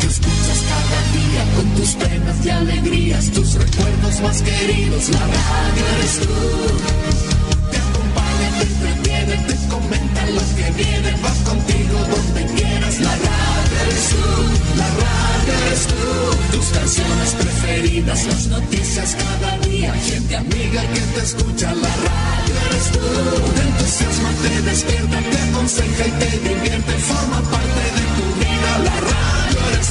que escuchas cada día con tus penas y alegrías, tus recuerdos más queridos. La radio eres tú. Te acompaña, te entretiene, te comenta lo que viene, va contigo donde quieras. La radio eres tú. La radio eres tú. Tus canciones preferidas, las noticias cada día, gente amiga que te escucha. La radio eres tú. Te entusiasma, te despierta, te aconseja y te divierte, forma parte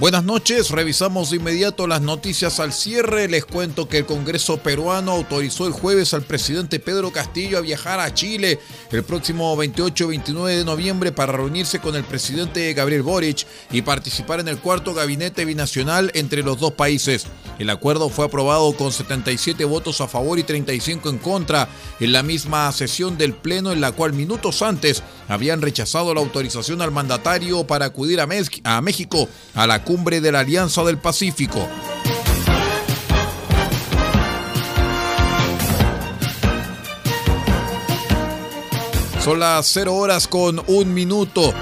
Buenas noches, revisamos de inmediato las noticias al cierre. Les cuento que el Congreso peruano autorizó el jueves al presidente Pedro Castillo a viajar a Chile el próximo 28 y 29 de noviembre para reunirse con el presidente Gabriel Boric y participar en el cuarto gabinete binacional entre los dos países. El acuerdo fue aprobado con 77 votos a favor y 35 en contra en la misma sesión del Pleno en la cual minutos antes habían rechazado la autorización al mandatario para acudir a, México a la cumbre de la Alianza del Pacífico. Son las 0 horas con un minuto.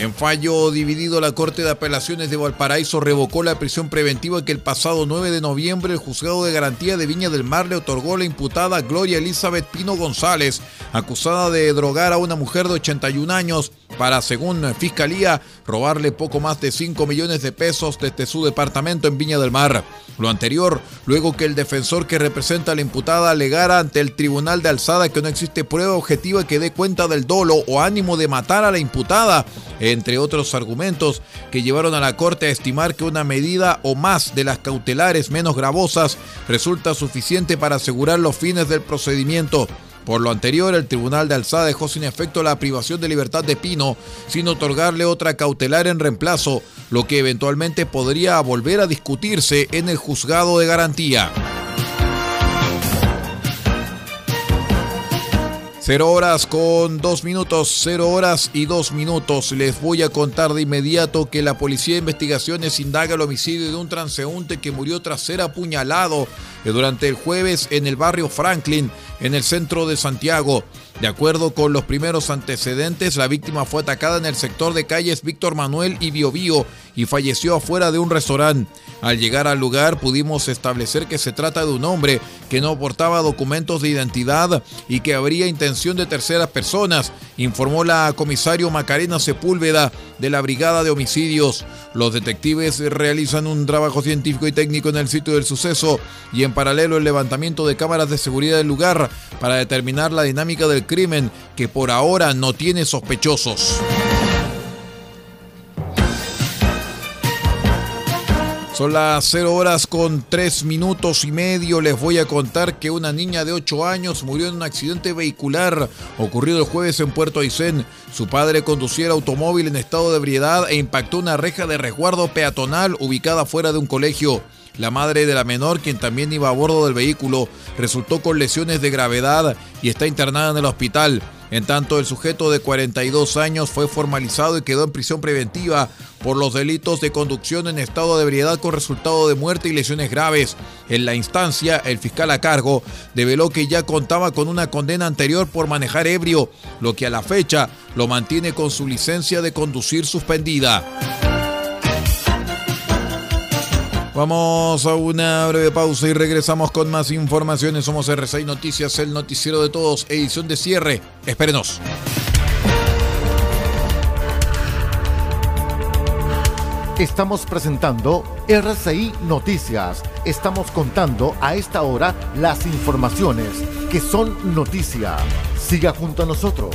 En fallo dividido, la Corte de Apelaciones de Valparaíso revocó la prisión preventiva que el pasado 9 de noviembre el juzgado de garantía de Viña del Mar le otorgó a la imputada Gloria Elizabeth Pino González, acusada de drogar a una mujer de 81 años para, según Fiscalía, robarle poco más de 5 millones de pesos desde su departamento en Viña del Mar. Lo anterior, luego que el defensor que representa a la imputada alegara ante el Tribunal de Alzada que no existe prueba objetiva que dé cuenta del dolo o ánimo de matar a la imputada, entre otros argumentos que llevaron a la Corte a estimar que una medida o más de las cautelares menos gravosas resulta suficiente para asegurar los fines del procedimiento. Por lo anterior, el Tribunal de Alzada dejó sin efecto la privación de libertad de Pino sin otorgarle otra cautelar en reemplazo, lo que eventualmente podría volver a discutirse en el juzgado de garantía. Cero horas con dos minutos, cero horas y dos minutos. Les voy a contar de inmediato que la Policía de Investigaciones indaga el homicidio de un transeúnte que murió tras ser apuñalado durante el jueves en el barrio Franklin, en el centro de Santiago. De acuerdo con los primeros antecedentes, la víctima fue atacada en el sector de calles Víctor Manuel y Biobío y falleció afuera de un restaurante. Al llegar al lugar pudimos establecer que se trata de un hombre que no portaba documentos de identidad y que habría intención de terceras personas, informó la comisario Macarena Sepúlveda de la Brigada de Homicidios. Los detectives realizan un trabajo científico y técnico en el sitio del suceso y en paralelo el levantamiento de cámaras de seguridad del lugar para determinar la dinámica del crimen que por ahora no tiene sospechosos. Son las 0 horas con 3 minutos y medio. Les voy a contar que una niña de 8 años murió en un accidente vehicular ocurrido el jueves en Puerto Aysén. Su padre conducía el automóvil en estado de ebriedad e impactó una reja de resguardo peatonal ubicada fuera de un colegio. La madre de la menor, quien también iba a bordo del vehículo, resultó con lesiones de gravedad y está internada en el hospital. En tanto, el sujeto de 42 años fue formalizado y quedó en prisión preventiva por los delitos de conducción en estado de ebriedad con resultado de muerte y lesiones graves. En la instancia, el fiscal a cargo develó que ya contaba con una condena anterior por manejar ebrio, lo que a la fecha lo mantiene con su licencia de conducir suspendida. Vamos a una breve pausa y regresamos con más informaciones. Somos R6 Noticias, el noticiero de todos, edición de cierre. Espérenos. Estamos presentando RCI Noticias. Estamos contando a esta hora las informaciones que son noticia. Siga junto a nosotros.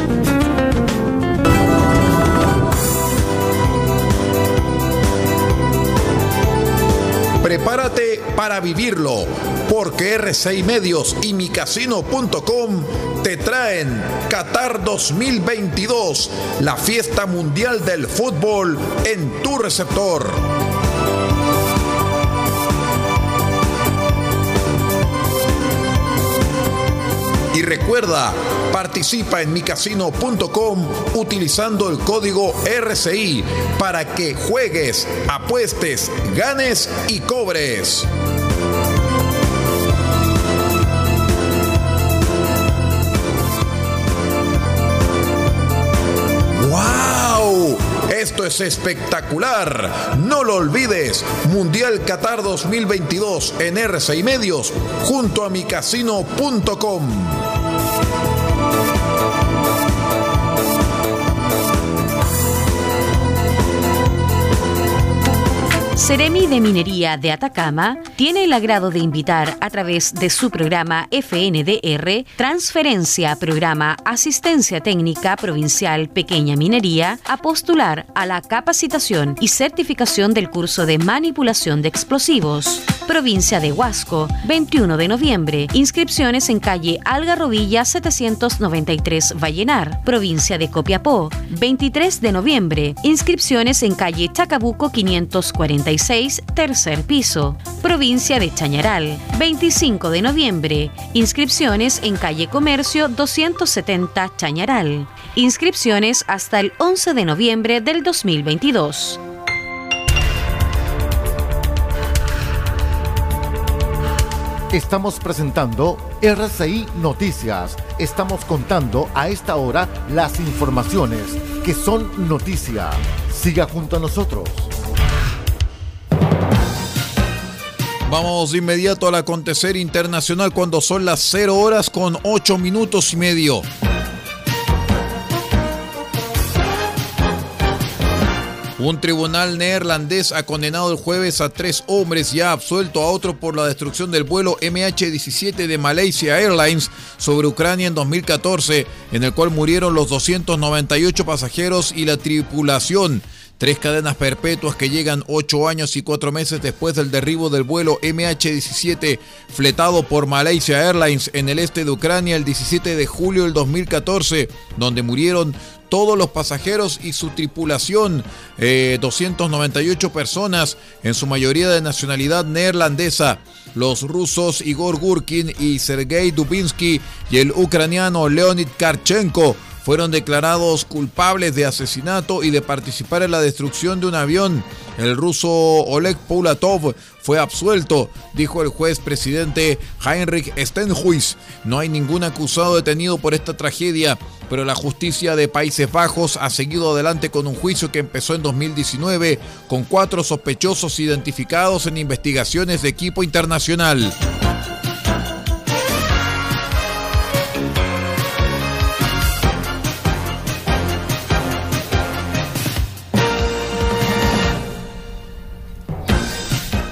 Prepárate para vivirlo, porque R6 Medios y micasino.com te traen Qatar 2022, la fiesta mundial del fútbol en tu receptor. Y recuerda, participa en micasino.com utilizando el código RCI para que juegues, apuestes, ganes y cobres. Esto es espectacular. No lo olvides. Mundial Qatar 2022 en RCI Medios junto a micasino.com. Seremi de Minería de Atacama tiene el agrado de invitar a través de su programa FNDR Transferencia Programa Asistencia Técnica Provincial Pequeña Minería a postular a la capacitación y certificación del curso de manipulación de explosivos. Provincia de Huasco, 21 de noviembre. Inscripciones en calle Algarrobilla 793 Vallenar. Provincia de Copiapó, 23 de noviembre. Inscripciones en calle Chacabuco 546 tercer piso. Provincia de Chañaral, 25 de noviembre. Inscripciones en calle Comercio 270 Chañaral. Inscripciones hasta el 11 de noviembre del 2022. Estamos presentando RCI Noticias. Estamos contando a esta hora las informaciones que son noticia. Siga junto a nosotros. Vamos de inmediato al acontecer internacional cuando son las 0 horas con 8 minutos y medio. Un tribunal neerlandés ha condenado el jueves a tres hombres y ha absuelto a otro por la destrucción del vuelo MH17 de Malaysia Airlines sobre Ucrania en 2014, en el cual murieron los 298 pasajeros y la tripulación. Tres cadenas perpetuas que llegan ocho años y cuatro meses después del derribo del vuelo MH17 fletado por Malaysia Airlines en el este de Ucrania el 17 de julio del 2014, donde murieron todos los pasajeros y su tripulación, eh, 298 personas, en su mayoría de nacionalidad neerlandesa. Los rusos Igor Gurkin y Sergei Dubinsky y el ucraniano Leonid Karchenko fueron declarados culpables de asesinato y de participar en la destrucción de un avión. El ruso Oleg Poulatov fue absuelto, dijo el juez presidente Heinrich Stenhuis. No hay ningún acusado detenido por esta tragedia, pero la justicia de Países Bajos ha seguido adelante con un juicio que empezó en 2019 con cuatro sospechosos identificados en investigaciones de equipo internacional.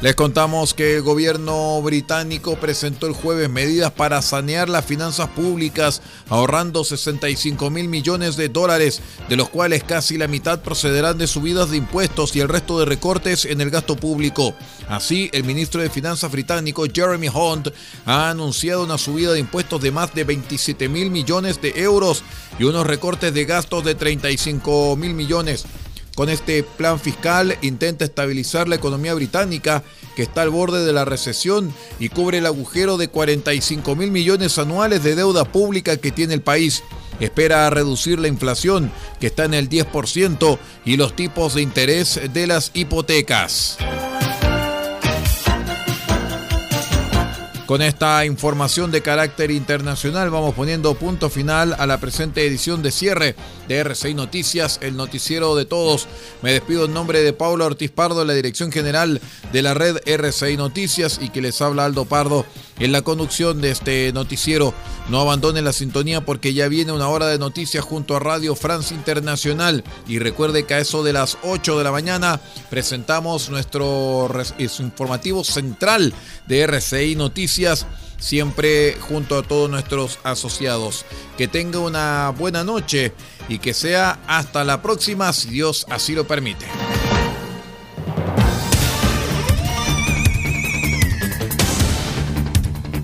Les contamos que el gobierno británico presentó el jueves medidas para sanear las finanzas públicas, ahorrando 65 mil millones de dólares, de los cuales casi la mitad procederán de subidas de impuestos y el resto de recortes en el gasto público. Así, el ministro de Finanzas británico Jeremy Hunt ha anunciado una subida de impuestos de más de 27 mil millones de euros y unos recortes de gastos de 35 mil millones. Con este plan fiscal intenta estabilizar la economía británica que está al borde de la recesión y cubre el agujero de 45 mil millones anuales de deuda pública que tiene el país. Espera reducir la inflación que está en el 10% y los tipos de interés de las hipotecas. Con esta información de carácter internacional vamos poniendo punto final a la presente edición de cierre de RCI Noticias, el noticiero de todos. Me despido en nombre de Paula Ortiz Pardo, la dirección general de la red RCI Noticias y que les habla Aldo Pardo en la conducción de este noticiero. No abandonen la sintonía porque ya viene una hora de noticias junto a Radio France Internacional. Y recuerde que a eso de las 8 de la mañana presentamos nuestro informativo central de RCI Noticias siempre junto a todos nuestros asociados. Que tenga una buena noche y que sea hasta la próxima si Dios así lo permite.